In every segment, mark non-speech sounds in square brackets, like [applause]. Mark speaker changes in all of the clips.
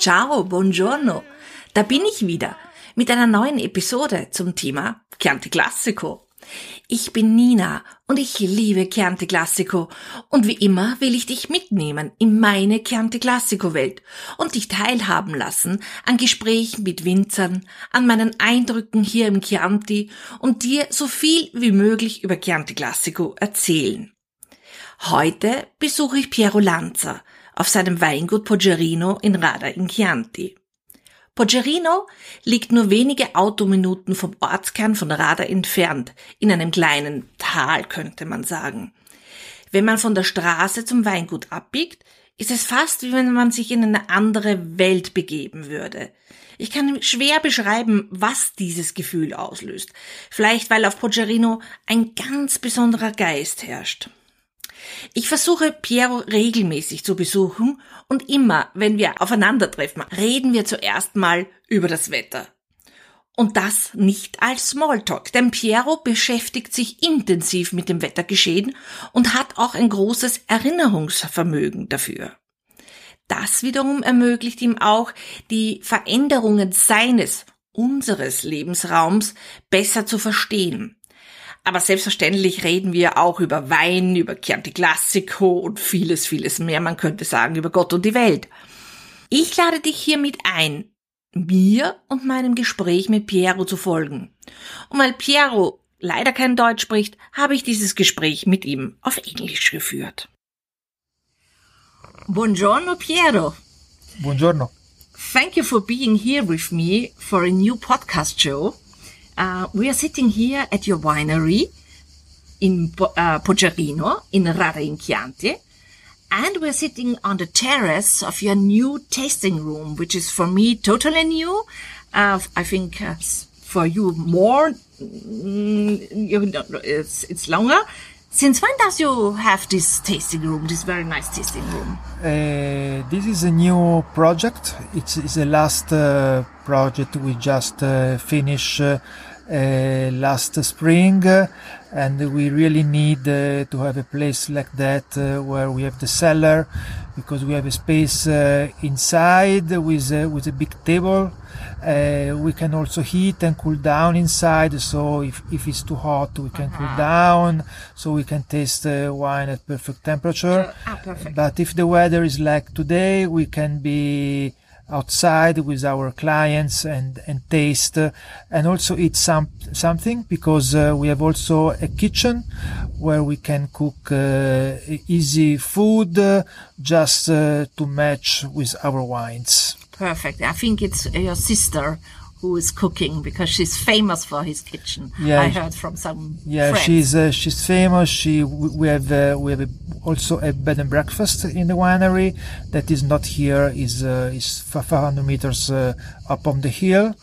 Speaker 1: Ciao, buongiorno. Da bin ich wieder mit einer neuen Episode zum Thema Chianti Classico. Ich bin Nina und ich liebe Chianti Classico und wie immer will ich dich mitnehmen in meine Chianti Classico Welt und dich teilhaben lassen an Gesprächen mit Winzern, an meinen Eindrücken hier im Chianti und dir so viel wie möglich über Chianti Classico erzählen. Heute besuche ich Piero Lanza auf seinem Weingut Poggerino in Rada in Chianti. Poggerino liegt nur wenige Autominuten vom Ortskern von Rada entfernt, in einem kleinen Tal könnte man sagen. Wenn man von der Straße zum Weingut abbiegt, ist es fast wie wenn man sich in eine andere Welt begeben würde. Ich kann schwer beschreiben, was dieses Gefühl auslöst. Vielleicht weil auf Poggerino ein ganz besonderer Geist herrscht. Ich versuche Piero regelmäßig zu besuchen und immer, wenn wir aufeinandertreffen, reden wir zuerst mal über das Wetter. Und das nicht als Smalltalk, denn Piero beschäftigt sich intensiv mit dem Wettergeschehen und hat auch ein großes Erinnerungsvermögen dafür. Das wiederum ermöglicht ihm auch, die Veränderungen seines, unseres Lebensraums besser zu verstehen. Aber selbstverständlich reden wir auch über Wein, über Chianti Classico und vieles, vieles mehr. Man könnte sagen über Gott und die Welt. Ich lade dich hiermit ein, mir und meinem Gespräch mit Piero zu folgen. Und weil Piero leider kein Deutsch spricht, habe ich dieses Gespräch mit ihm auf Englisch geführt. Buongiorno Piero.
Speaker 2: Buongiorno.
Speaker 1: Thank you for being here with me for a new podcast show. Uh, we are sitting here at your winery in uh, Radda in Chianti. And we're sitting on the terrace of your new tasting room, which is for me totally new. Uh, I think uh, for you more, mm, you know, it's, it's longer. Since when does you have this tasting room, this very nice tasting room?
Speaker 2: Uh, this is a new project. It's, it's the last uh, project we just uh, finished uh, last spring, and we really need uh, to have a place like that where we have the cellar, because we have a space inside with with a big table uh, we can also heat and cool down inside. So if, if it's too hot, we can uh-huh. cool down. So we can taste the wine at perfect temperature.
Speaker 1: Ah, perfect.
Speaker 2: But if the weather is like today, we can be outside with our clients and, and taste uh, and also eat some something because uh, we have also a kitchen where we can cook uh, easy food uh, just uh, to match with our wines
Speaker 1: perfect. I think it's your sister who is cooking because she's famous for his kitchen.
Speaker 2: Yeah,
Speaker 1: I heard from some.
Speaker 2: Yeah,
Speaker 1: friends.
Speaker 2: she's uh, she's famous. She we have uh, we have a, also a bed and breakfast in the winery that is not here. is uh, is 500 meters uh, up on the hill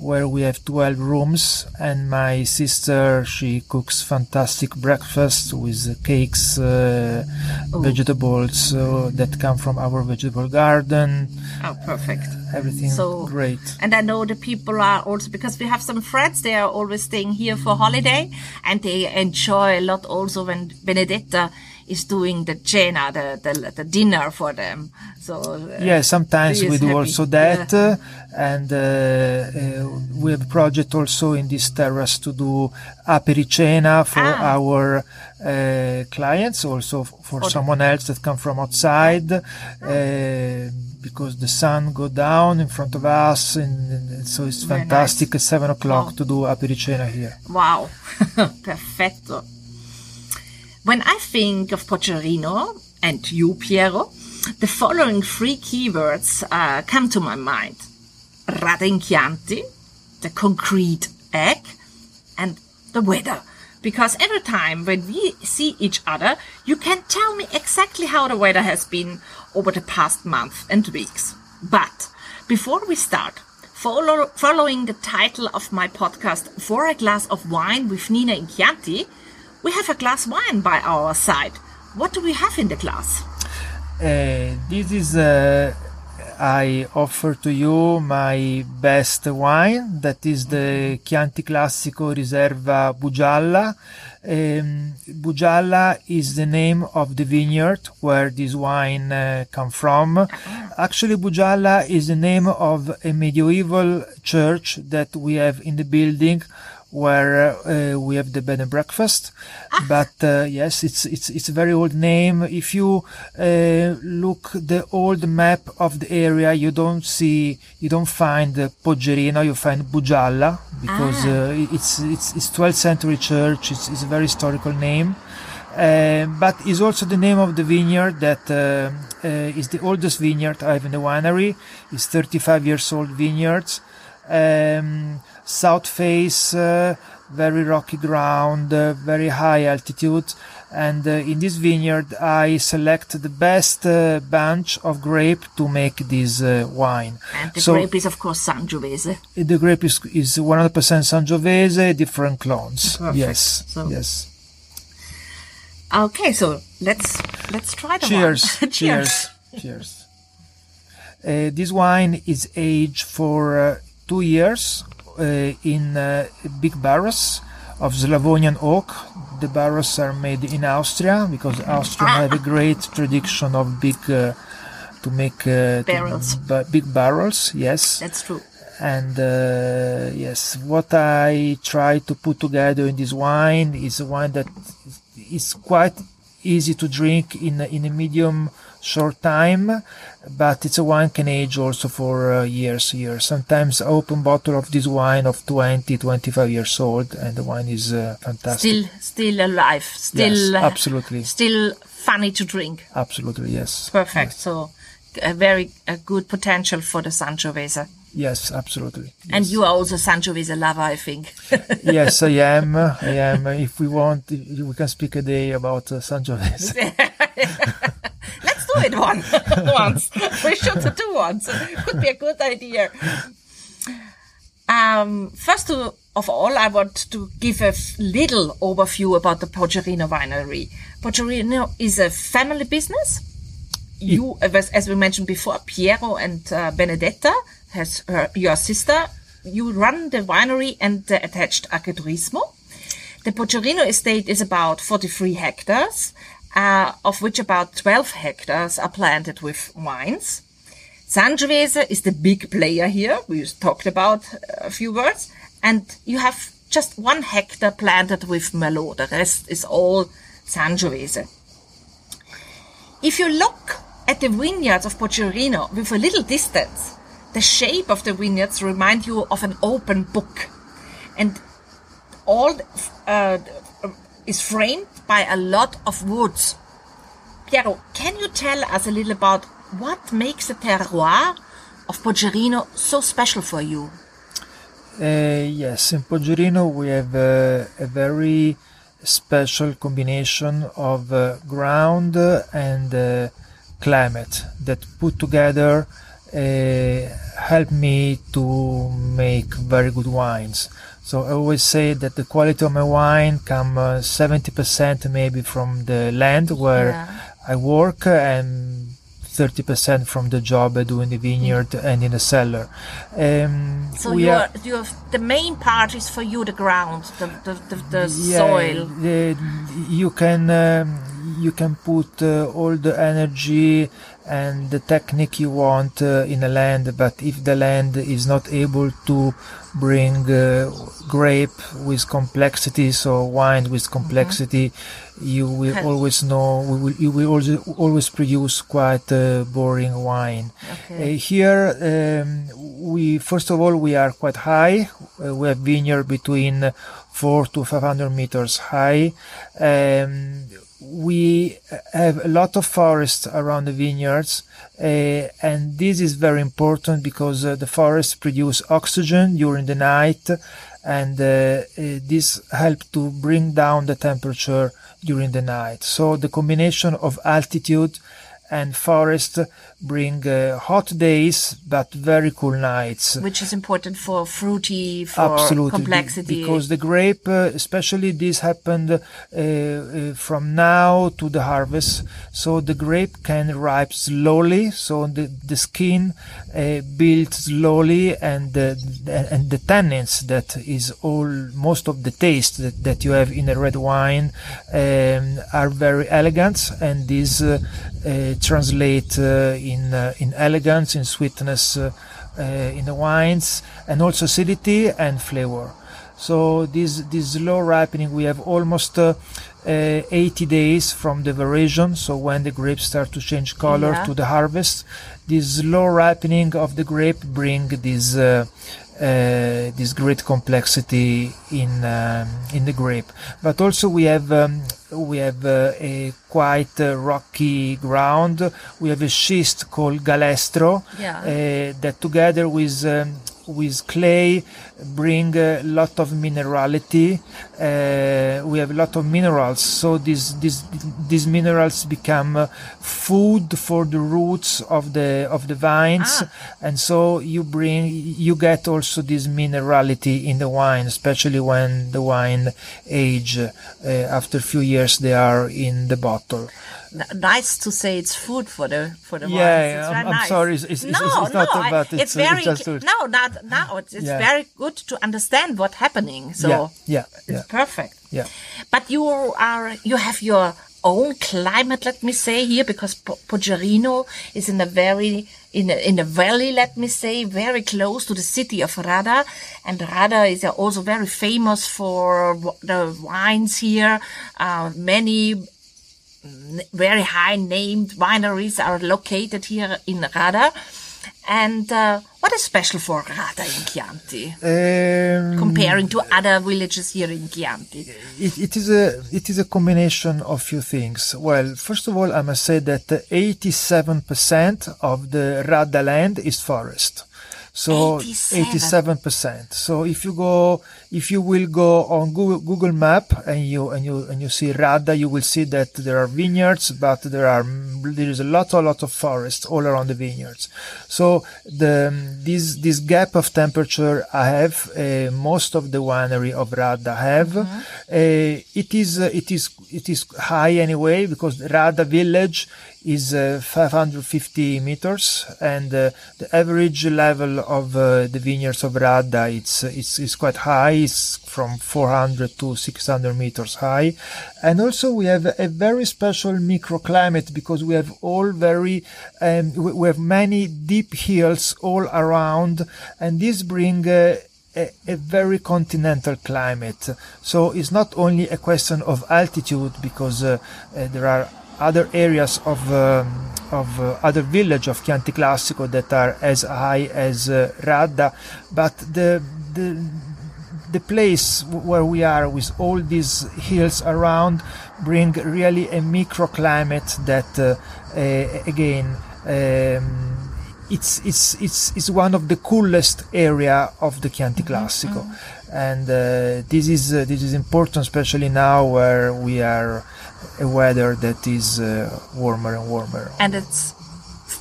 Speaker 2: where we have 12 rooms and my sister she cooks fantastic breakfast with cakes uh, oh. vegetables uh, that come from our vegetable garden.
Speaker 1: Oh perfect.
Speaker 2: Everything so great.
Speaker 1: and i know the people are also because we have some friends they are always staying here for holiday and they enjoy a lot also when benedetta is doing the cena, the, the, the dinner for them. So
Speaker 2: uh, yeah, sometimes we do happy. also that, yeah. and uh, uh, we have a project also in this terrace to do apericena for ah. our uh, clients, also for, someone else that come from outside. Uh, because the sun go down in front of us, and, and so it's fantastic nice. at seven o'clock oh. to do apericena here.
Speaker 1: Wow, [laughs] perfetto. When I think of Poggerino and you, Piero, the following three keywords uh, come to my mind. Chianti, the concrete egg, and the weather. Because every time when we see each other, you can tell me exactly how the weather has been over the past month and weeks. But before we start, follow, following the title of my podcast, For a Glass of Wine with Nina in Chianti, we have a glass wine by our side. What do we have in the glass?
Speaker 2: Uh, this is uh, I offer to you my best wine, that is the Chianti Classico Riserva Bugialla. Um, Bugialla is the name of the vineyard where this wine uh, come from. Actually, Bugialla is the name of a medieval church that we have in the building where uh, we have the bed and breakfast. But uh, yes, it's it's it's a very old name. If you uh, look the old map of the area, you don't see you don't find uh, Poggerino, you find Bugialla because uh, it's it's it's 12th century church. It's, it's a very historical name. Uh, but is also the name of the vineyard that uh, uh, is the oldest vineyard I have in the winery. It's 35 years old vineyards. Um, south face, uh, very rocky ground, uh, very high altitude. And uh, in this vineyard, I select the best uh, bunch of grape to make this uh, wine.
Speaker 1: And the
Speaker 2: So-
Speaker 1: grape is, of course, Sangiovese.
Speaker 2: The grape is, is 100% Sangiovese, different clones.
Speaker 1: Perfect.
Speaker 2: Yes,
Speaker 1: So-
Speaker 2: yes.
Speaker 1: Okay, so let's let's try the
Speaker 2: Cheers,
Speaker 1: one. [laughs]
Speaker 2: cheers, cheers. Uh, this wine is aged for uh, two years in uh, big barrels of Slavonian oak. The barrels are made in Austria because Austria have a great tradition of big uh, to make uh, to-
Speaker 1: Barrels.
Speaker 2: ba- big barrels. Yes,
Speaker 1: That's true.
Speaker 2: and uh, yes, what I try to put together in this wine is a wine that is quite easy to drink in in a medium short time, but it's a wine can age also for uh, years, years. Sometimes open bottle of this wine of 20, 25 years old, and the wine is uh, fantastic.
Speaker 1: Still, still alive. Still,
Speaker 2: yes,
Speaker 1: uh,
Speaker 2: absolutely,
Speaker 1: still funny to drink.
Speaker 2: absolutely, yes.
Speaker 1: Perfect. So, a very a good potential for the Sangiovese.
Speaker 2: Yes, absolutely.
Speaker 1: And you are also Sangiovese lover, I think. [laughs]
Speaker 2: yes, I am. I am. If we want, we can speak a day about uh, Sangiovese. [laughs] [laughs]
Speaker 1: Let's do it one once. [laughs] [laughs] We should do once. Could be a good idea. Um, first of all, I want to give a little overview about the Poggerino winery. Poggerino is a family business. You, as, as we mentioned before, Piero and uh, Benedetta, has her, your sister. You run the winery and the attached agriturismo. The Poggerino estate is about 43 hectares, uh, of which about 12 hectares are planted with wines. Sangiovese is the big player here. We talked about a few words. And you have just one hectare planted with Merlot. The rest is all Sangiovese. If you look at the vineyards of Poggerino with a little distance, the shape of the vineyards remind you of an open book. And all uh, is framed by a lot of woods. Piero, can you tell us a little about what makes the terroir of Poggerino so special for you?
Speaker 2: Uh, yes, in Poggerino we have uh, a very special combination of uh, ground and uh, climate that put together uh, help me to make very good wines. So I always say that the quality of my wine come uh, 70% maybe from the land where
Speaker 1: Yeah.
Speaker 2: I work and 30% from the job I do in the vineyard and in the cellar. Um,
Speaker 1: So
Speaker 2: we
Speaker 1: you
Speaker 2: are-
Speaker 1: are, you have the main part is for you the ground, the the, the, the
Speaker 2: yeah,
Speaker 1: soil.
Speaker 2: the- you can um, you can put uh, all the energy and the technique you want uh, in a land, but if the land is not able to bring uh, grape with complexity, so wine with complexity, you will always know we will, you will also always produce quite uh, boring wine.
Speaker 1: Okay.
Speaker 2: Uh, here, um, we first of all we are quite high. Uh, we have vineyard between four to five hundred meters high. Um, we have a lot of forest around the vineyards, uh, and this is very important because uh, the forests produce oxygen during the night, and uh, uh, this help to bring down the temperature during the night. So the combination of altitude and forest bring uh, hot days but very cool nights.
Speaker 1: Which is important for fruity, for
Speaker 2: Absolutely,
Speaker 1: complexity.
Speaker 2: because the grape, uh, especially this happened uh, uh, from now to the harvest, so the grape can ripe slowly, so the the skin uh, builds slowly, and the and the tannins that is all most of the taste that, that you have in a red wine um, are very elegant, and this uh, uh, translate uh, in uh, in elegance, in sweetness uh, uh, in the wines, and also acidity and flavor. So this this slow ripening, we have almost uh, uh, 80 days from the variation. So when the grapes start to change color
Speaker 1: Yeah.
Speaker 2: to the harvest, this slow ripening of the grape bring this. Uh, this great complexity in um, in the grape, but also we have um, we have uh, a quite uh, rocky ground. We have a schist called galestro
Speaker 1: Yeah.
Speaker 2: uh, that together with um, with clay bring a lot of minerality. Uh, we have a lot of minerals, so these these these minerals become uh, food for the roots of the of the vines,
Speaker 1: Ah.
Speaker 2: and so you bring you get also this minerality in the wine, especially when the wine age uh, after a few years they are in the bottle.
Speaker 1: Nice to say it's food for the for the
Speaker 2: Yeah,
Speaker 1: wines.
Speaker 2: yeah,
Speaker 1: It's
Speaker 2: I'm- I'm sorry, it's- it's-
Speaker 1: no,
Speaker 2: it's- it's not
Speaker 1: no, I- it's,
Speaker 2: it's, uh,
Speaker 1: very
Speaker 2: it's
Speaker 1: no, not now. It's, it's
Speaker 2: Yeah.
Speaker 1: very good to understand what's happening. So
Speaker 2: yeah, yeah,
Speaker 1: it's
Speaker 2: yeah,
Speaker 1: perfect.
Speaker 2: yeah.
Speaker 1: But you are you have your own climate, let me say here, because Po- Poggio is in a very in a, in a valley, let me say, very close to the city of Radda, and Radda is also very famous for the wines here. Uh, many very high named wineries are located here in Radda. And uh, what is special for Radda in Chianti?
Speaker 2: Um,
Speaker 1: Comparing to other villages here in Chianti.
Speaker 2: it, it is a it is a combination of few things. Well, first of all, I must say that 87% of the Radda land is forest. So
Speaker 1: 87.
Speaker 2: 87%. So if you go, if you will go on Google, Google Map and you and you and you see Radda, you will see that there are vineyards, but there are there is a lot, a lot of forest all around the vineyards. So the this this gap of temperature I have, uh, most of the winery of Radda have. Uh, it is it is it is high anyway because Radda village is uh, 550 meters and uh, the average level of uh, the vineyards of Radda it's, it's it's quite high it's from 400 to 600 meters high and also we have a very special microclimate because we have all very um, we, have many deep hills all around and this bring a, a very continental climate. So it's not only a question of altitude because uh, uh, there are other areas of um, of uh, other village of Chianti Classico that are as high as uh, Radda, but the the the place where we are with all these hills around bring really a microclimate that uh, uh, again um, it's it's it's it's one of the coolest area of the Chianti Classico, and uh, this is uh, this is important, especially now where we are a weather that is uh, warmer and warmer.
Speaker 1: and it's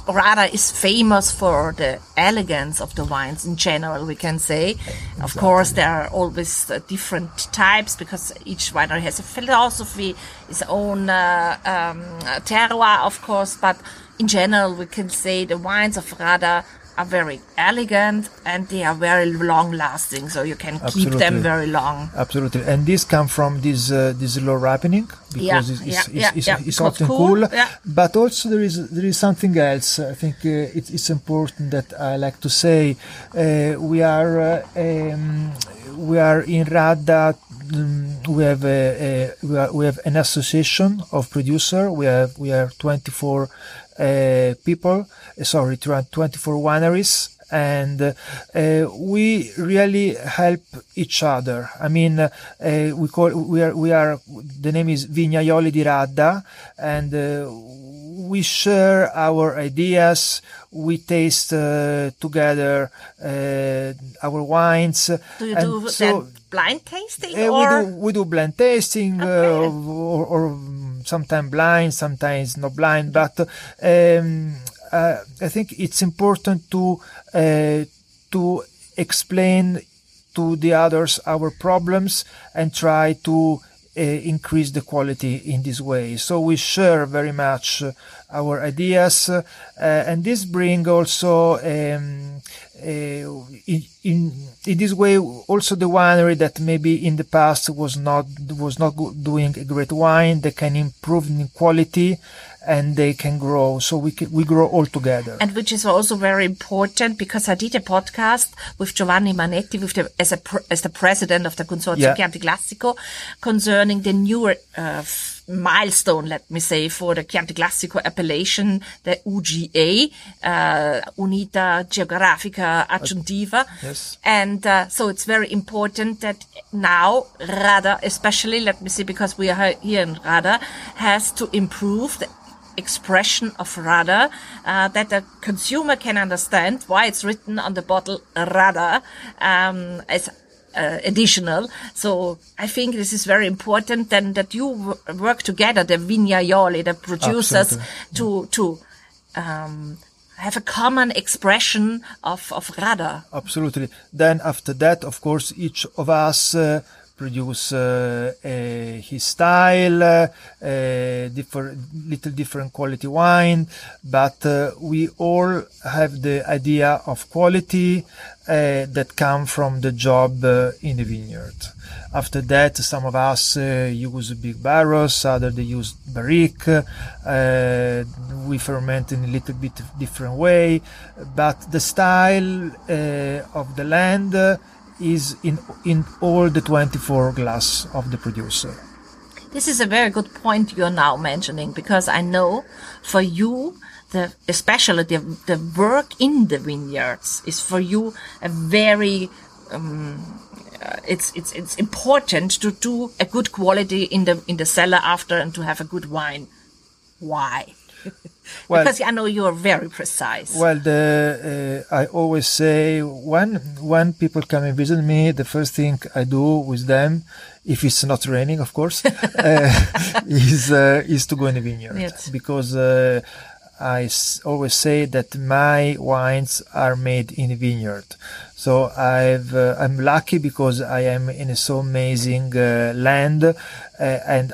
Speaker 1: Radda is famous for the elegance of the wines in general, we can say. Of course, there are always uh, different types because each winery has a philosophy, its own uh, um, terroir, of course. But in general, we can say the wines of Radda are very elegant and they are very long lasting, so you can keep them very long.
Speaker 2: Absolutely, and these come from this uh, this low ripening because
Speaker 1: Yeah,
Speaker 2: it's,
Speaker 1: yeah,
Speaker 2: it's,
Speaker 1: yeah,
Speaker 2: it's,
Speaker 1: yeah.
Speaker 2: it's
Speaker 1: It's
Speaker 2: often
Speaker 1: cool,
Speaker 2: cool. But also there is there is something else. I think uh, it's, it's important that I like to say. Uh, we are uh, um, we are in Radda. um, we have a, a we, are, we have an association of producer. We have we are 24 uh, people. uh, Sorry, 24 wineries and uh, uh, we really help each other. I mean, uh, we call we are we are the name is Vignaioli di Radda, and uh, we share our ideas. We taste uh, together uh, our wines.
Speaker 1: Do you
Speaker 2: and
Speaker 1: do
Speaker 2: so,
Speaker 1: blind tasting or
Speaker 2: we do we do blend tasting uh,
Speaker 1: Okay.
Speaker 2: or, or sometimes blind, sometimes not blind, but um, uh, I think it's important to uh, to explain to the others our problems and try to increase the quality in this way. So we share very much uh, our ideas, uh, and this bring also um, uh, in, in, in this way also the winery that maybe in the past was not was not doing a great wine they can improve in quality and they can grow. So we can, we grow all together.
Speaker 1: And which is also very important because I did a podcast with Giovanni Manetti with the, as a as the president of the Consortium yeah. Chianti Classico concerning the newer uh, milestone, let me say, for the Chianti Classico appellation, the UGA, uh, Unità Geografica Aggiuntiva.
Speaker 2: Yes.
Speaker 1: And uh, so it's very important that now Radda, especially, let me see, because we are here in Radda, has to improve the expression of Radda, uh, that the consumer can understand why it's written on the bottle Radda um, as uh, additional. So I think this is very important then that you work together, the vignaioli, the producers, Absolutely. to to um, have a common expression of of Radda.
Speaker 2: Absolutely. Then after that, of course, each of us. Uh, produce uh, his style, uh, different, little different quality wine, but uh, we all have the idea of quality that come from the job in the vineyard. After that, some of us use big barrels, others they use barrique. We ferment in a little bit different way, but the style of the land is in in all the 24 glass of the producer.
Speaker 1: This is a very good point you're now mentioning because I know for you the especially the the work in the vineyards is for you a very um, uh, it's it's it's important to do a good quality in the in the cellar after and to have a good wine. Why? [laughs] well, because I know you are very precise.
Speaker 2: Well, the, uh, I always say when when people come and visit me, the first thing I do with them, if it's not raining, of course, [laughs] uh, [laughs] is uh, is to go in the vineyard yes. because. Uh, I s- always say that my wines are made in a vineyard. So I've, uh, I'm lucky because I am in a so amazing uh, land, uh, and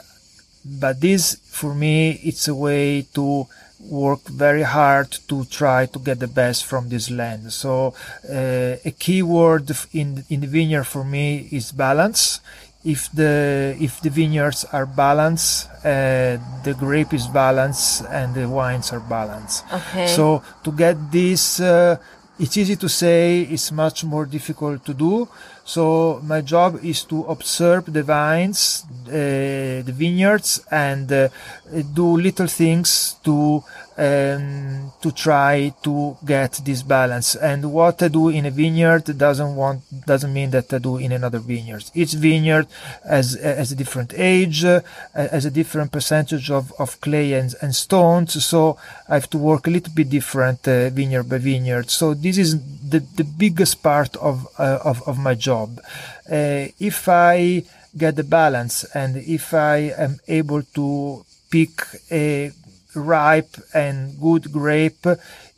Speaker 2: but this for me it's a way to work very hard to try to get the best from this land. So uh, a key word in in the vineyard for me is balance. If the if the vineyards are balanced, uh, the grape is balanced and the wines are balanced.
Speaker 1: Okay.
Speaker 2: So to get this, uh, it's easy to say. It's much more difficult to do. So my job is to observe the vines, uh, the vineyards, and uh, do little things to um, to try to get this balance. And what I do in a vineyard doesn't want doesn't mean that I do in another vineyard. Each vineyard has has a different age, uh, has a different percentage of, of clay and, and stones. So I have to work a little bit different uh, vineyard by vineyard. So this is the, the biggest part of, uh, of, of my job. Uh, if I get the balance and if I am able to pick a ripe and good grape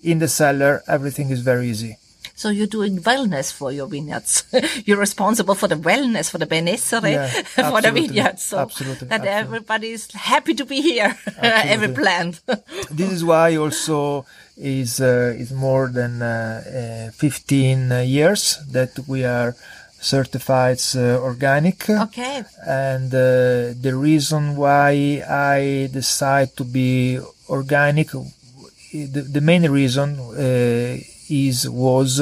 Speaker 2: in the cellar, everything is very easy.
Speaker 1: So you're doing wellness for your vineyards. [laughs] you're responsible for the wellness, for the benessere, yeah, [laughs] for the vineyards. So
Speaker 2: absolutely,
Speaker 1: that
Speaker 2: absolutely.
Speaker 1: everybody is happy to be here, [laughs] every plant.
Speaker 2: this is why also is uh, is more than uh, uh, 15 years that we are certified uh, organic.
Speaker 1: Okay.
Speaker 2: And uh, the reason why I decide to be organic, the, the main reason uh, is was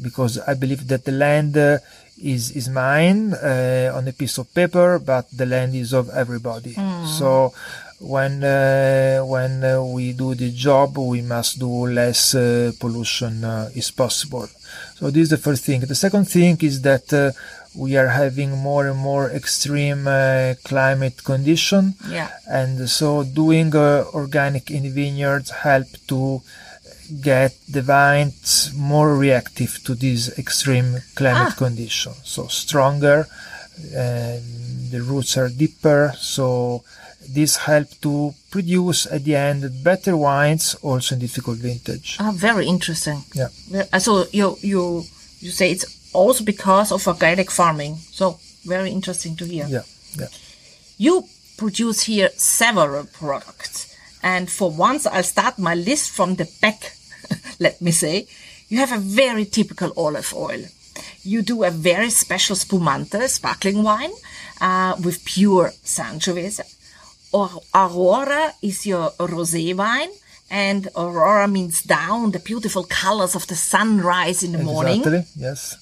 Speaker 2: because I believe that the land uh, is is mine uh, on a piece of paper, but the land is of everybody. Mm. So when uh, when uh, we do the job, we must do less uh, pollution is possible. So this is the first thing. The second thing is that we are having more and more extreme uh, climate condition
Speaker 1: yeah.
Speaker 2: and so doing uh, organic in the vineyards help to get the vines more reactive to this extreme climate ah. condition so stronger the roots are deeper so this help to produce at the end better wines also in difficult vintage.
Speaker 1: Ah, very interesting.
Speaker 2: Yeah.
Speaker 1: Uh, So you you you say it's also because of organic farming. So very interesting to hear.
Speaker 2: Yeah. Yeah.
Speaker 1: You produce here several products. And for once, I'll start my list from the back. [laughs] Let me say, you have a very typical olive oil. You do a very special spumante, sparkling wine, uh, with pure Sangiovese. Or Aurora is your rosé wine. And Aurora means down, the beautiful colors of the sunrise in the morning.
Speaker 2: Exactly. Yes.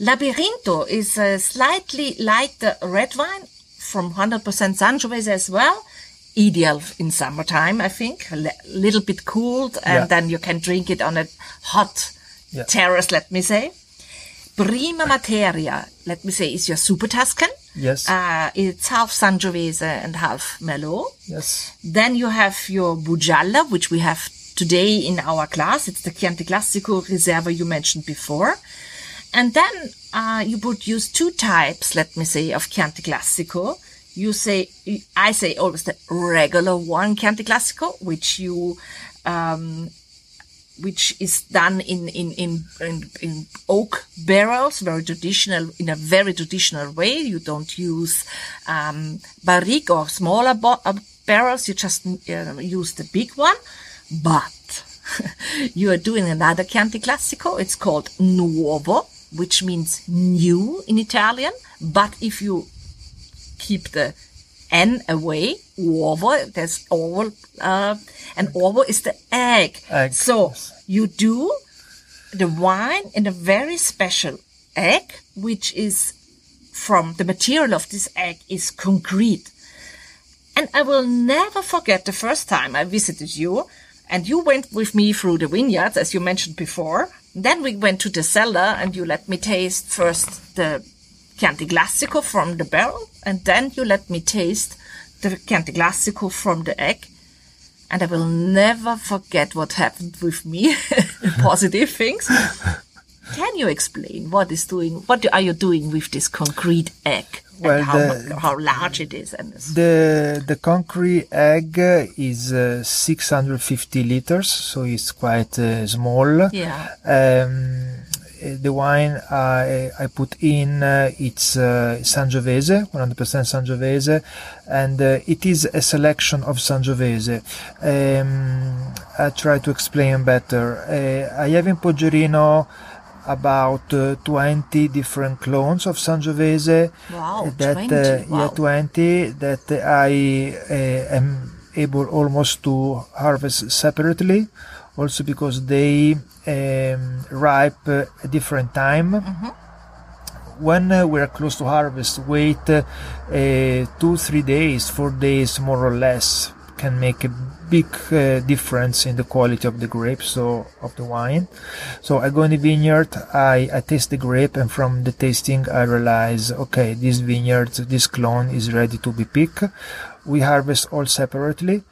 Speaker 1: Labirinto is a slightly lighter red wine from 100% Sangiovese as well. Ideal in summertime, I think. A little bit cooled and
Speaker 2: Yeah.
Speaker 1: then you can drink it on a hot
Speaker 2: Yeah.
Speaker 1: terrace, let me say. Prima Materia, let me say, is your Super Tuscan.
Speaker 2: Yes.
Speaker 1: Uh, it's half Sangiovese and half Merlot.
Speaker 2: yes.
Speaker 1: Then you have your Bugialla, which we have today in our class. It's the Chianti Classico Riserva you mentioned before. And then uh, you produce two types, let me say, of Chianti Classico. You say, I say always the regular one Chianti Classico, which you, um, which is done in, in, in, in, in oak barrels, very traditional, in a very traditional way. You don't use, um, barrique or smaller bo- uh, barrels. You just uh, use the big one. But [laughs] you are doing another Chianti Classico. It's called Nuovo, which means new in Italian. But if you keep the N away, uovo, there's ovo, uh, and ovo is the egg.
Speaker 2: Egg,
Speaker 1: So
Speaker 2: yes.
Speaker 1: you do the wine in a very special egg, which is from the material of this egg is concrete. And I will never forget the first time I visited you and you went with me through the vineyards, as you mentioned before. Then we went to the cellar and you let me taste first the Chianti Classico from the barrel and then you let me taste the Chianti Classico from the egg. And I will never forget what happened with me, [laughs] positive things. Can you explain what is doing, what are you doing with this concrete egg?
Speaker 2: Well,
Speaker 1: and how,
Speaker 2: the-
Speaker 1: how large it is and
Speaker 2: The the concrete egg is uh, 650 liters, so it's quite uh, small.
Speaker 1: Yeah.
Speaker 2: Um, the wine I, I put in uh, it's uh, Sangiovese, 100% Sangiovese, and uh, it is a selection of Sangiovese. Um, I try to explain better. Uh, I have in Poggerino about uh, 20 different clones of Sangiovese
Speaker 1: Wow,
Speaker 2: that
Speaker 1: 20,
Speaker 2: uh,
Speaker 1: wow.
Speaker 2: yeah 20 that I uh, am able almost to harvest separately also because they um, ripe uh, a different time. When uh, we're close to harvest wait uh, uh, two three days four days more or less can make a big uh, difference in the quality of the grapes so of the wine. So i go in the vineyard i i taste the grape and from the tasting i realize okay this vineyard this clone is ready to be picked. We harvest all separately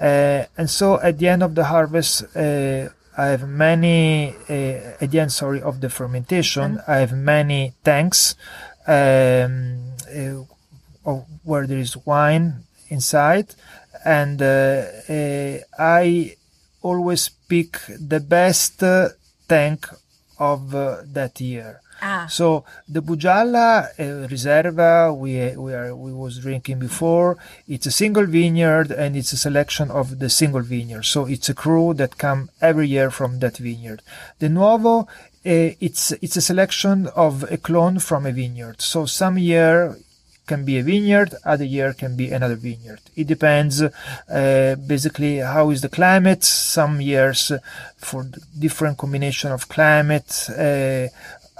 Speaker 2: uh, and so at the end of the harvest uh, I have many, uh, at the end, sorry, of the fermentation, I have many tanks um, uh, of- where there is wine inside, and uh, uh, I always pick the best uh, tank of uh, that year.
Speaker 1: Ah.
Speaker 2: So the Bugialla uh, Riserva we we are we was drinking before. It's a single vineyard and it's a selection of the single vineyard. So it's a cru that come every year from that vineyard. The Nuovo uh, it's it's a selection of a clone from a vineyard. So some year can be a vineyard, other year can be another vineyard. It depends uh, basically how is the climate. Some years for different combination of climate, uh,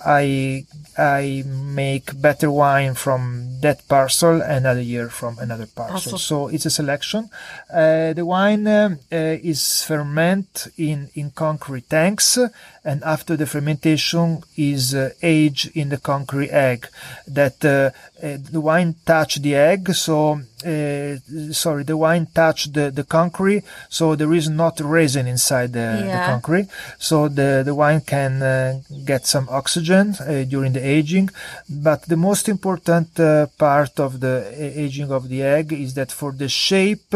Speaker 2: I I make better wine from that parcel, another year from another parcel.
Speaker 1: Parcel.
Speaker 2: So it's a selection. Uh, the wine um, uh, is ferment in in concrete tanks, and after the fermentation is uh, aged in the concrete egg. That uh, uh, the wine touch the egg, so uh, sorry, the wine touch the, the concrete, so there is not resin inside the,
Speaker 1: Yeah.
Speaker 2: the concrete, so the the wine can uh, get some oxygen uh, during the aging. But the most important uh, part of the aging of the egg is that for the shape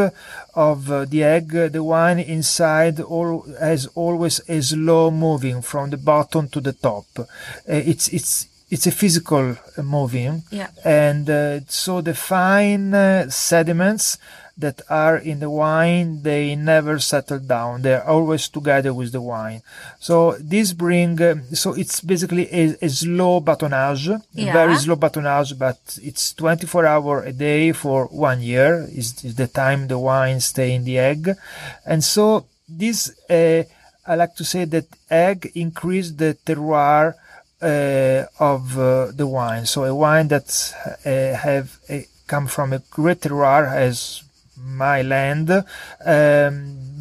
Speaker 2: of the egg, the wine inside all has always a slow moving from the bottom to the top. Uh, it's it's it's a physical uh, moving,
Speaker 1: Yeah.
Speaker 2: and uh, so the fine uh, sediments that are in the wine they never settle down they're always together with the wine so this bring um, so it's basically a, a slow batonnage
Speaker 1: Yeah.
Speaker 2: very slow batonnage but it's 24 hour a day for one year is, is the time the wine stay in the egg and so this uh, i like to say that egg increase the terroir uh, of uh, the wine. So a wine that uh, have uh, come from a great terroir as my land, um,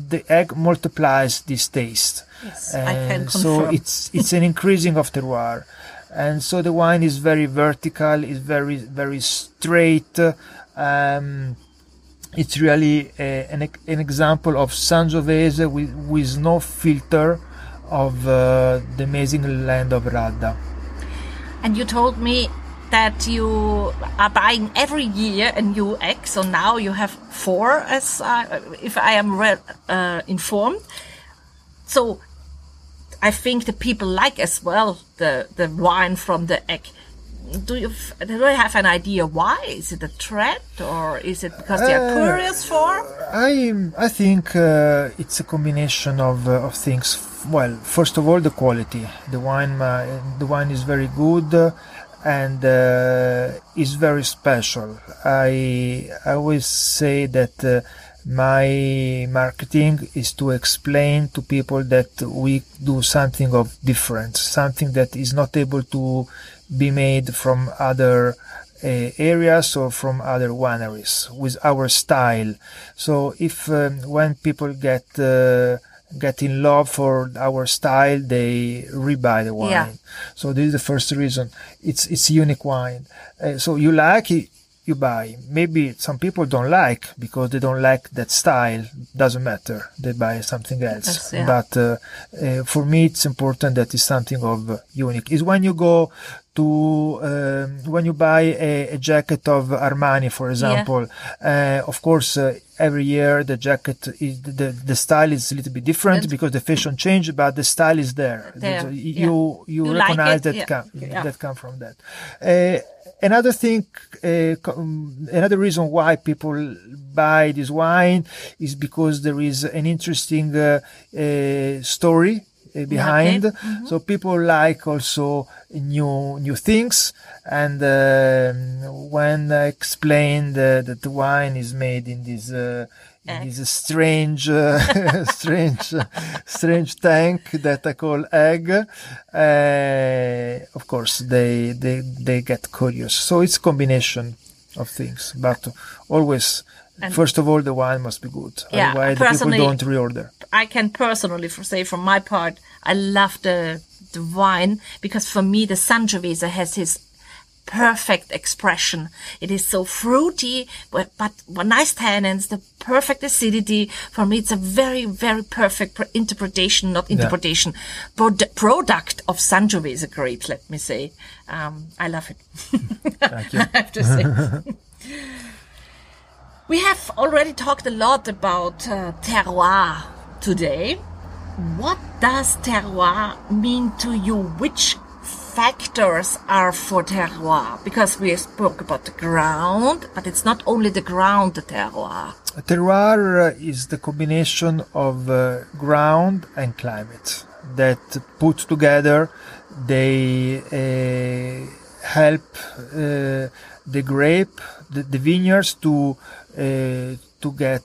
Speaker 2: the egg multiplies this taste.
Speaker 1: Yes, I can
Speaker 2: And so
Speaker 1: confirm. [laughs]
Speaker 2: it's it's an increasing of terroir, and so the wine is very vertical, is very very straight. Um, it's really uh, an, an example of Sangiovese with, with no filter of uh, the amazing land of Radda.
Speaker 1: And you told me that you are buying every year a new egg. So now you have four, as I, if I am uh, informed. So I think the people like as well the the wine from the egg. Do you do you have an idea why? Is it a threat, or is it because they are
Speaker 2: Uh,
Speaker 1: curious for?
Speaker 2: I I think uh, it's a combination of uh, of things. Well, first of all, the quality. The wine uh, the wine is very good and uh, is very special. I I always say that. My marketing is to explain to people that we do something of different, something that is not able to be made from other uh, areas or from other wineries with our style. So if um, when people get uh, get in love for our style, they rebuy the wine.
Speaker 1: Yeah.
Speaker 2: So this is the first reason. It's it's unique wine. Uh, so you like it, you buy. Maybe some people don't like because they don't like that style. Doesn't matter. They buy something else.
Speaker 1: Yes, yeah.
Speaker 2: But uh, uh, for me, it's important that it's something of uh, unique. Is when you go to um, when you buy a, a jacket of Armani, for example. Uh, of course, uh, every year the jacket is the the style is a little bit different
Speaker 1: Good.
Speaker 2: because the fashion changed, but the style is there.
Speaker 1: There,
Speaker 2: So y-
Speaker 1: yeah.
Speaker 2: You you,
Speaker 1: You
Speaker 2: recognize
Speaker 1: it,
Speaker 2: that
Speaker 1: yeah.
Speaker 2: come
Speaker 1: Yeah.
Speaker 2: that come from that. Uh, another thing, uh, um, another reason why people buy this wine is because there is an interesting uh, uh, story uh, behind.
Speaker 1: Mm-hmm.
Speaker 2: So people like also new new things. And um when I explained uh, that the wine is made in this. Uh, in
Speaker 1: Egg.
Speaker 2: this strange, uh, [laughs] strange, strange tank that I call egg. Uh, of course, they they they get curious. So it's a combination of things, but always.
Speaker 1: And-
Speaker 2: First of all, the wine must be good.
Speaker 1: Yeah,
Speaker 2: Otherwise, the people
Speaker 1: personally-
Speaker 2: don't reorder.
Speaker 1: I can personally for say from my part, I love the the wine because for me the Sangiovese has his perfect expression. It is so fruity, but but nice tannins, the perfect acidity. For me, it's a very very perfect interpretation, not interpretation, prod- product of Sangiovese grapes. Let me say, um, I love it. [laughs]
Speaker 2: Thank you. [laughs]
Speaker 1: I have to say. [laughs] we have already talked a lot about uh, terroir today. What does terroir mean to you? Which factors are for terroir? Because we spoke about the ground, but it's not only the ground, the terroir.
Speaker 2: Terroir uh, is the combination of uh, ground and climate that put together they uh, help uh, the grape, the, the vineyards to uh, to get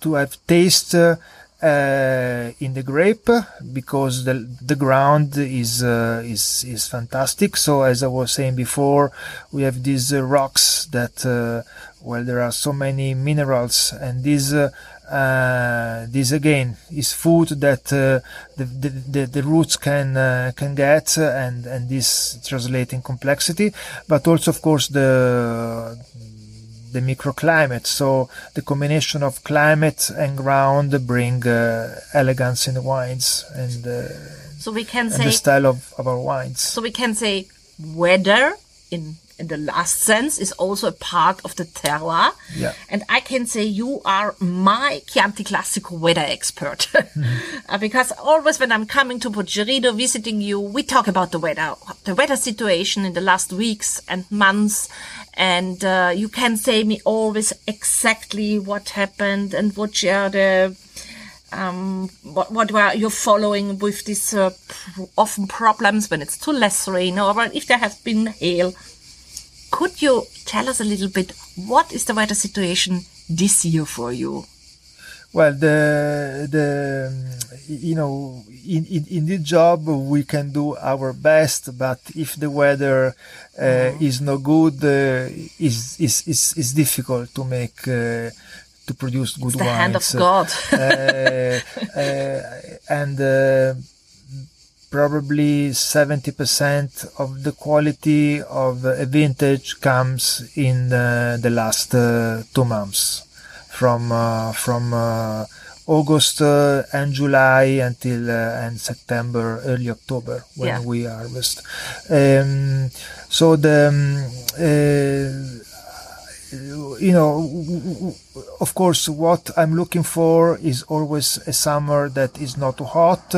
Speaker 2: to have taste uh, in the grape because the the ground is uh, is is fantastic. So as I was saying before, we have these uh, rocks that uh, well there are so many minerals and these uh, Uh, this again is food that uh, the, the, the, the, roots can uh, can get, and and this translating complexity, but also of course the the microclimate. So the combination of climate and ground bring uh, elegance in the wines and. Uh,
Speaker 1: so we can say
Speaker 2: the style of, of our wines.
Speaker 1: So we can say weather in in the last sense is also a part of the terroir.
Speaker 2: Yeah.
Speaker 1: And I can say you are my Chianti Classico weather expert. mm-hmm. [laughs] because always when I'm coming to Poggerino visiting you, we talk about the weather, the weather situation in the last weeks and months. And uh, you can say me always exactly what happened and what are the um, what, what were you following with these uh, pr- often problems when it's too less rain or if there has been hail? Could you tell us a little bit what is the weather situation this year for you?
Speaker 2: Well, the the you know in, in, in this job we can do our best, but if the weather uh, mm-hmm. is no good, uh, is is is is difficult to make. Uh, to produce good
Speaker 1: it's the
Speaker 2: wines.
Speaker 1: hand of God.
Speaker 2: Uh, uh, and uh, probably 70% of the quality of a vintage comes in the last two months from from August uh, and July until uh, and September, early October when yeah. we harvest. Um, so the um, uh, you know, of course, what I'm looking for is always a summer that is not too hot,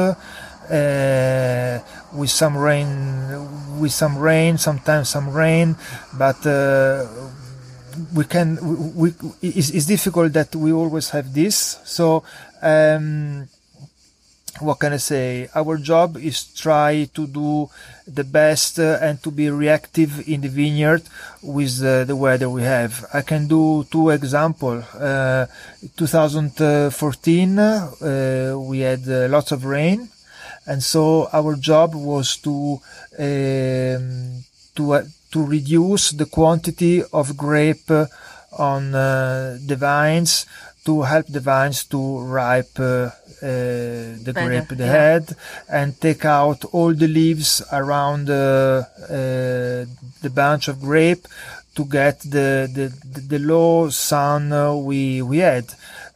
Speaker 2: uh, with some rain, with some rain, sometimes some rain, but uh, we can. We, we it's, it's, difficult that we always have this. So. Um, what can I say? Our job is try to do the best uh, and to be reactive in the vineyard with uh, the weather we have. I can do two examples. Uh, 2014, uh, we had uh, lots of rain, and so our job was to um, to uh, to reduce the quantity of grape on the vines to help the vines to ripe uh, uh, the Better, grape the yeah. head and take out all the leaves around uh, the bunch of grape to get the the, the low sun we we had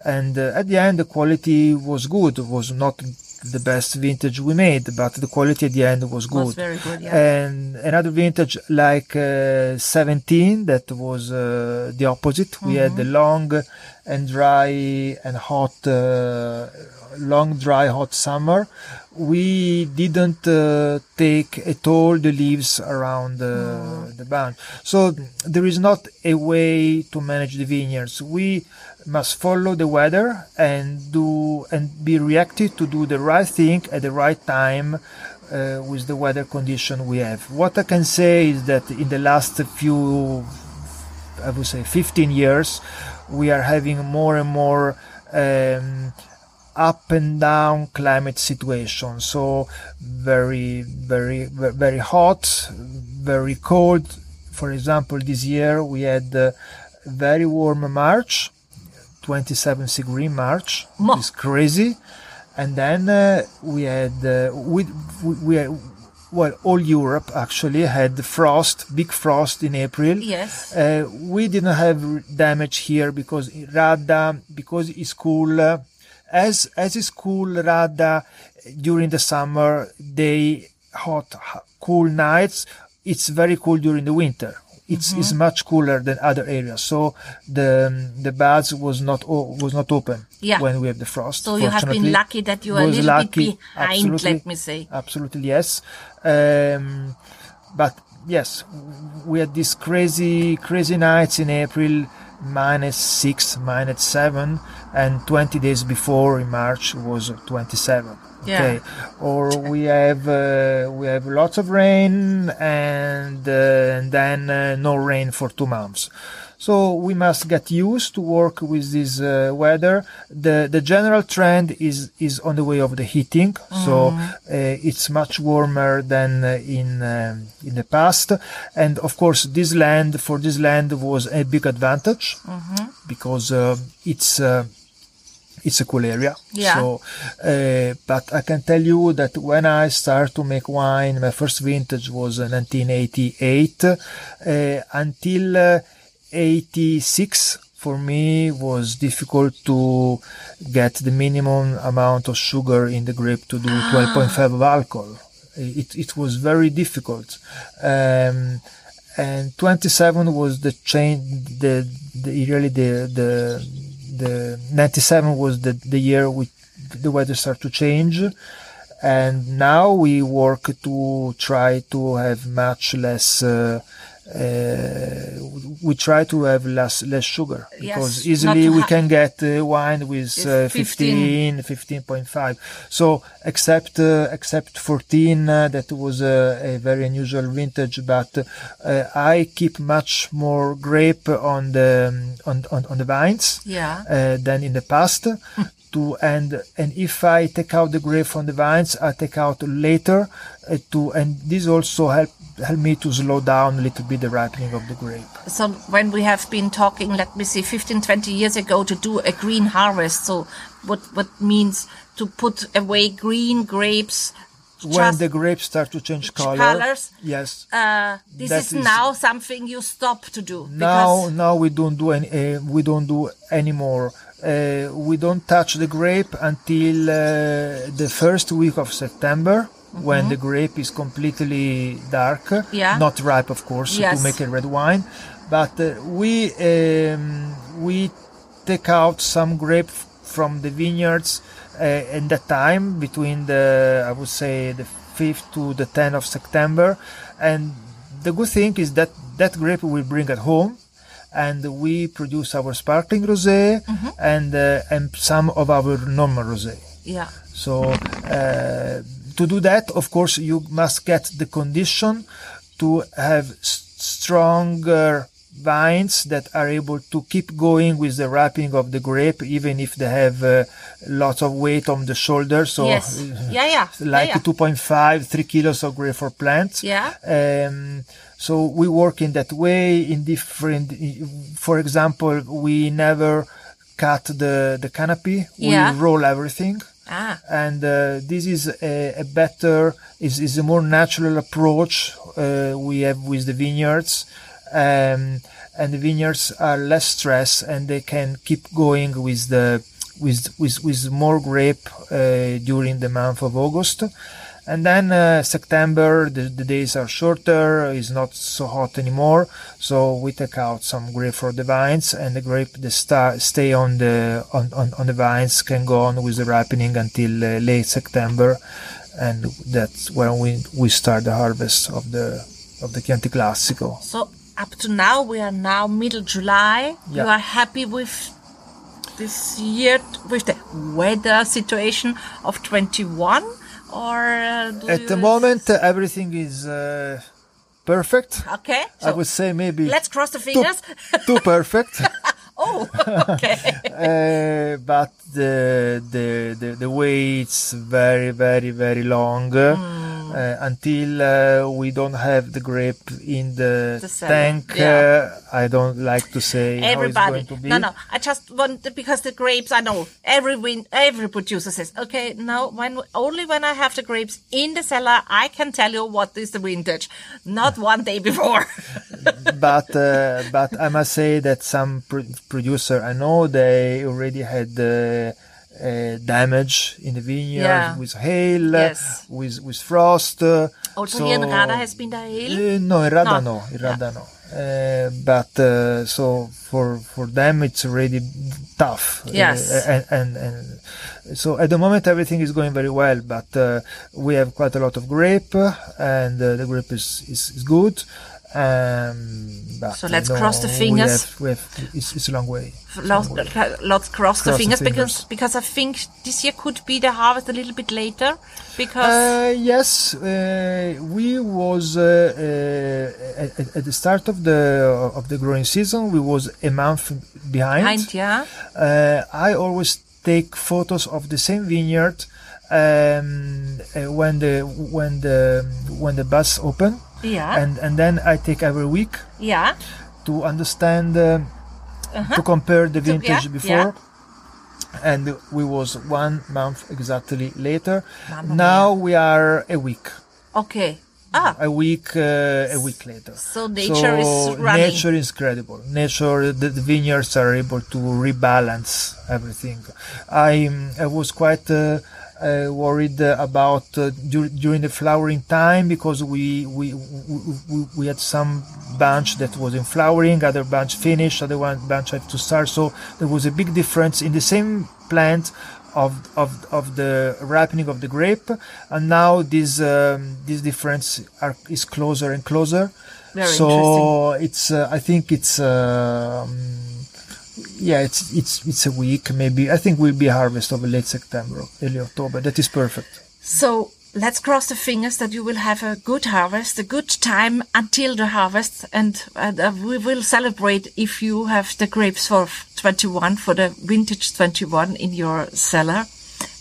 Speaker 2: and uh, at the end the quality was good it was not the best vintage we made but the quality at the end was good, was very
Speaker 1: good yeah.
Speaker 2: and another vintage like uh, 17 that was uh, the opposite mm-hmm. we had the mm-hmm. long and dry and hot long, dry, hot summer, we didn't uh, take at all the leaves around uh, the bunch. So there is not a way to manage the vineyards. We must follow the weather and do and be reactive to do the right thing at the right time uh, with the weather condition we have. What I can say is that in the last few, I would say, 15 years, we are having more and more um, up and down climate situation. So very, very, very hot, very cold. For example, this year we had a very warm March, 27 degree March. It's crazy. And then uh, we had, uh, we, we, we had, well, all Europe actually had frost, big frost in April.
Speaker 1: Yes.
Speaker 2: Uh, we didn't have damage here because Radda, because it's cool, as as is cool Radda during the summer, they hot, cool nights. It's very cool during the winter. It's, mm-hmm. it's much cooler than other areas. So the the baths was not was not open
Speaker 1: yeah.
Speaker 2: when we have the frost.
Speaker 1: So you have been lucky that you are a little lucky. bit behind.
Speaker 2: Absolutely.
Speaker 1: Let me say.
Speaker 2: Absolutely yes. Um, but yes, we had these crazy crazy nights in April minus 6, minus 7, and 20 days before in March was 27.
Speaker 1: Yeah.
Speaker 2: Okay, or we have uh, we have lots of rain and uh, and then uh, no rain for two months. So we must get used to work with this uh, weather. The the general trend is is on the way of the heating. Mm. So uh, it's much warmer than uh, in um, in the past. And of course, this land for this land was a big advantage mm-hmm. because uh, it's uh, it's a cool area.
Speaker 1: Yeah.
Speaker 2: So, uh, but I can tell you that when I started to make wine, my first vintage was uh, 1988 uh, until uh, 86. For me, was difficult to get the minimum amount of sugar in the grape to do 12.5 of alcohol. It it was very difficult. Um, and 27 was the change the, the really the the the 97 was the the year we the weather started to change. And now we work to try to have much less uh, uh, we try to have less less sugar because
Speaker 1: Yes,
Speaker 2: easily we can get uh, wine with uh, 15 15.5 so except uh, except 14 uh, that was a, a very unusual vintage but uh, i keep much more grape on the on on, on the vines
Speaker 1: Yeah.
Speaker 2: uh, than in the past [laughs] to and and if i take out the grape from the vines i take out later uh, to and this also help help me to slow down a little bit the ripening of the grape
Speaker 1: So when we have been talking, let me see, 15, 20 years ago to do a green harvest. So what, what means to put away green grapes?
Speaker 2: when the grapes start to change color
Speaker 1: colours,
Speaker 2: yes
Speaker 1: uh, this is,
Speaker 2: is-
Speaker 1: now something you stop to do.
Speaker 2: now now we don't do any uh, we don't do anymore uh, we don't touch the grape until uh, the first week of september when the grape is completely dark
Speaker 1: Mm-hmm. Yeah.
Speaker 2: not ripe of course
Speaker 1: Yes.
Speaker 2: to make a red wine but uh, we um, we take out some grape from the vineyards uh, in that time between the I would say the 5th to the 10th of September and the good thing is that that grape we bring at home and we produce our sparkling rosé and uh, and some of our normal rosé
Speaker 1: yeah.
Speaker 2: so uh, to do that, of course, you must get the condition to have stronger vines that are able to keep going with the wrapping of the grape, even if they have uh, lots of weight on the shoulder. So
Speaker 1: yes.
Speaker 2: uh,
Speaker 1: Yeah, yeah.
Speaker 2: like
Speaker 1: yeah, yeah.
Speaker 2: 2.5, 3 kilos of grape for plants.
Speaker 1: Yeah.
Speaker 2: Um, so we work in that way in different, for example, we never cut the, the canopy.
Speaker 1: Yeah.
Speaker 2: We roll everything
Speaker 1: Ah,
Speaker 2: and uh, this is a, a better is, is a more natural approach uh, we have with the vineyards um, and the vineyards are less stressed and they can keep going with the with with, with more grape uh, during the month of August and then uh, September the, the days are shorter it's not so hot anymore so we take out some grape for the vines and the grape that sta- stay on the on, on, on the vines can go on with the ripening until uh, late September and that's when we we start the harvest of the of the Chianti Classico
Speaker 1: so up to now, we are now middle July.
Speaker 2: Yeah.
Speaker 1: You are happy with this year, with the weather situation of 21? Or uh,
Speaker 2: at the moment everything is uh, perfect
Speaker 1: Okay.
Speaker 2: I would say maybe
Speaker 1: let's cross the fingers. [laughs]
Speaker 2: too perfect [laughs]
Speaker 1: oh, okay. [laughs]
Speaker 2: uh, but the, the the the waits very very very long
Speaker 1: Hmm.
Speaker 2: Uh, until uh, we don't have the grape in the,
Speaker 1: The
Speaker 2: tank.
Speaker 1: yeah.
Speaker 2: Uh, I don't like to say
Speaker 1: Everybody.
Speaker 2: how it's going to be.
Speaker 1: No, no. I just want because the grapes. I know every win, every producer says, okay, now when only when I have the grapes in the cellar, I can tell you what is the vintage, not [laughs] one day before. [laughs]
Speaker 2: but uh, but I must say that some pro- producer I know they already had uh, uh, damage in the vineyard
Speaker 1: Yeah.
Speaker 2: with hail,
Speaker 1: Yes.
Speaker 2: with with frost. uh,
Speaker 1: Also
Speaker 2: so-
Speaker 1: here in Radda has been the hail.
Speaker 2: Uh, no, in Radda
Speaker 1: No.
Speaker 2: no, in Radda no. Uh, but uh, so for for them it's already tough. Uh,
Speaker 1: Yes.
Speaker 2: and, and and so at the moment everything is going very well, but uh, we have quite a lot of grape, and uh, the grape is is, is good. Um, but,
Speaker 1: So let's
Speaker 2: uh, no,
Speaker 1: cross the
Speaker 2: we
Speaker 1: fingers.
Speaker 2: have- we have- it's, it's a long way.
Speaker 1: Lots,
Speaker 2: long way.
Speaker 1: lots cross, the
Speaker 2: Cross the
Speaker 1: fingers, because
Speaker 2: fingers.
Speaker 1: because I think this year could be the harvest a little bit later because
Speaker 2: Uh, yes, uh, we was uh, uh, at, at the start of the of the growing season. We was a month behind.
Speaker 1: behind, yeah,
Speaker 2: Uh, I always take photos of the same vineyard um, uh, when the when the when the bus open,
Speaker 1: yeah,
Speaker 2: and and then I take every week
Speaker 1: yeah,
Speaker 2: to understand uh, to compare the
Speaker 1: Uh-huh.
Speaker 2: Vintage
Speaker 1: yeah,
Speaker 2: before. and we was one month exactly later.
Speaker 1: Mamma
Speaker 2: now we are a week.
Speaker 1: Okay. Ah,
Speaker 2: a week uh, a week later.
Speaker 1: So nature is running.
Speaker 2: Nature is incredible. Nature, the, the, vineyards are able to rebalance everything. I I was quite. Uh, worried about uh, dur- during the flowering time because we, we we, we had some bunch that was in flowering, other bunch finished, other one bunch had to start. So there was a big difference in the same plant of of of the ripening of the grape, and now this um, this difference are, is closer and closer.
Speaker 1: Very
Speaker 2: so it's uh, I think it's. Um, yeah, it's it's it's a week maybe. I think we'll be harvest of late September, early October. That is perfect.
Speaker 1: So let's cross the fingers that you will have a good harvest, a good time until the harvest, and uh, we will celebrate if you have the grapes for 21 for the vintage 21 in your cellar.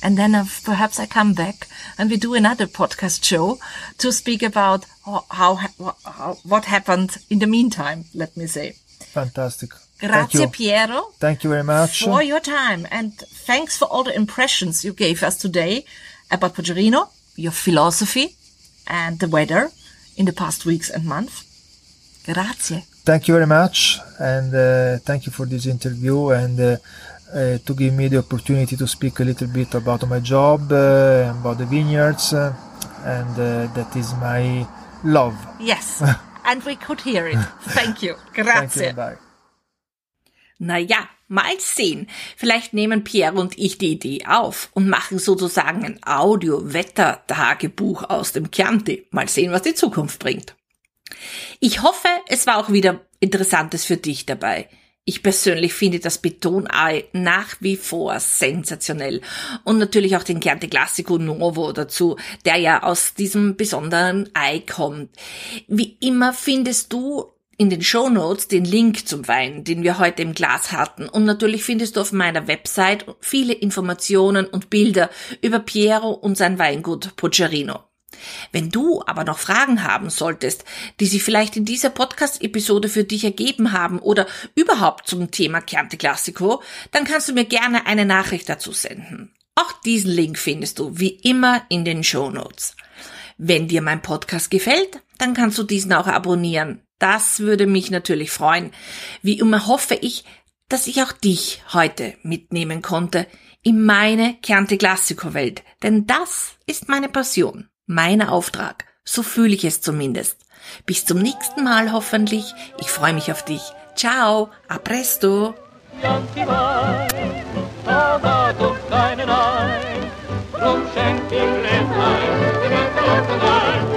Speaker 1: And then uh, perhaps I come back and we do another podcast show to speak about how, how, how what happened in the meantime. Let me say.
Speaker 2: Fantastic.
Speaker 1: Grazie,
Speaker 2: Thank
Speaker 1: Piero.
Speaker 2: Thank you very much.
Speaker 1: For your time. And thanks for all the impressions you gave us today about Poggerino, your philosophy, and the weather in the past weeks and months. Grazie.
Speaker 2: Thank you very much. And uh, thank you for this interview and uh, uh, to give me the opportunity to speak a little bit about my job, uh, about the vineyards. Uh, and uh, that is my love.
Speaker 1: Yes. [laughs] and we could hear it. Thank you. Grazie.
Speaker 2: Thank you. Bye.
Speaker 1: Naja, mal sehen. Vielleicht nehmen Pierre und ich die Idee auf und machen sozusagen ein Audio-Wetter-Tagebuch aus dem Chianti. Mal sehen, was die Zukunft bringt. Ich hoffe, es war auch wieder Interessantes für dich dabei. Ich persönlich finde das Betonei nach wie vor sensationell. Und natürlich auch den Chianti Classico Nuovo dazu, der ja aus diesem besonderen Ei kommt. Wie immer findest du in den Show Notes den Link zum Wein, den wir heute im Glas hatten. Und natürlich findest du auf meiner Website viele Informationen und Bilder über Piero und sein Weingut Pocerino. Wenn du aber noch Fragen haben solltest, die sich vielleicht in dieser Podcast-Episode für dich ergeben haben oder überhaupt zum Thema Chianti Classico, dann kannst du mir gerne eine Nachricht dazu senden. Auch diesen Link findest du wie immer in den Show Notes. Wenn dir mein Podcast gefällt, dann kannst du diesen auch abonnieren. Das würde mich natürlich freuen. Wie immer hoffe ich, dass ich auch dich heute mitnehmen konnte in meine Chianti Classico Welt, denn das ist meine Passion, mein Auftrag. So fühle ich es zumindest. Bis zum nächsten Mal hoffentlich. Ich freue mich auf dich. Ciao, a presto. Drum schenk ihm ein.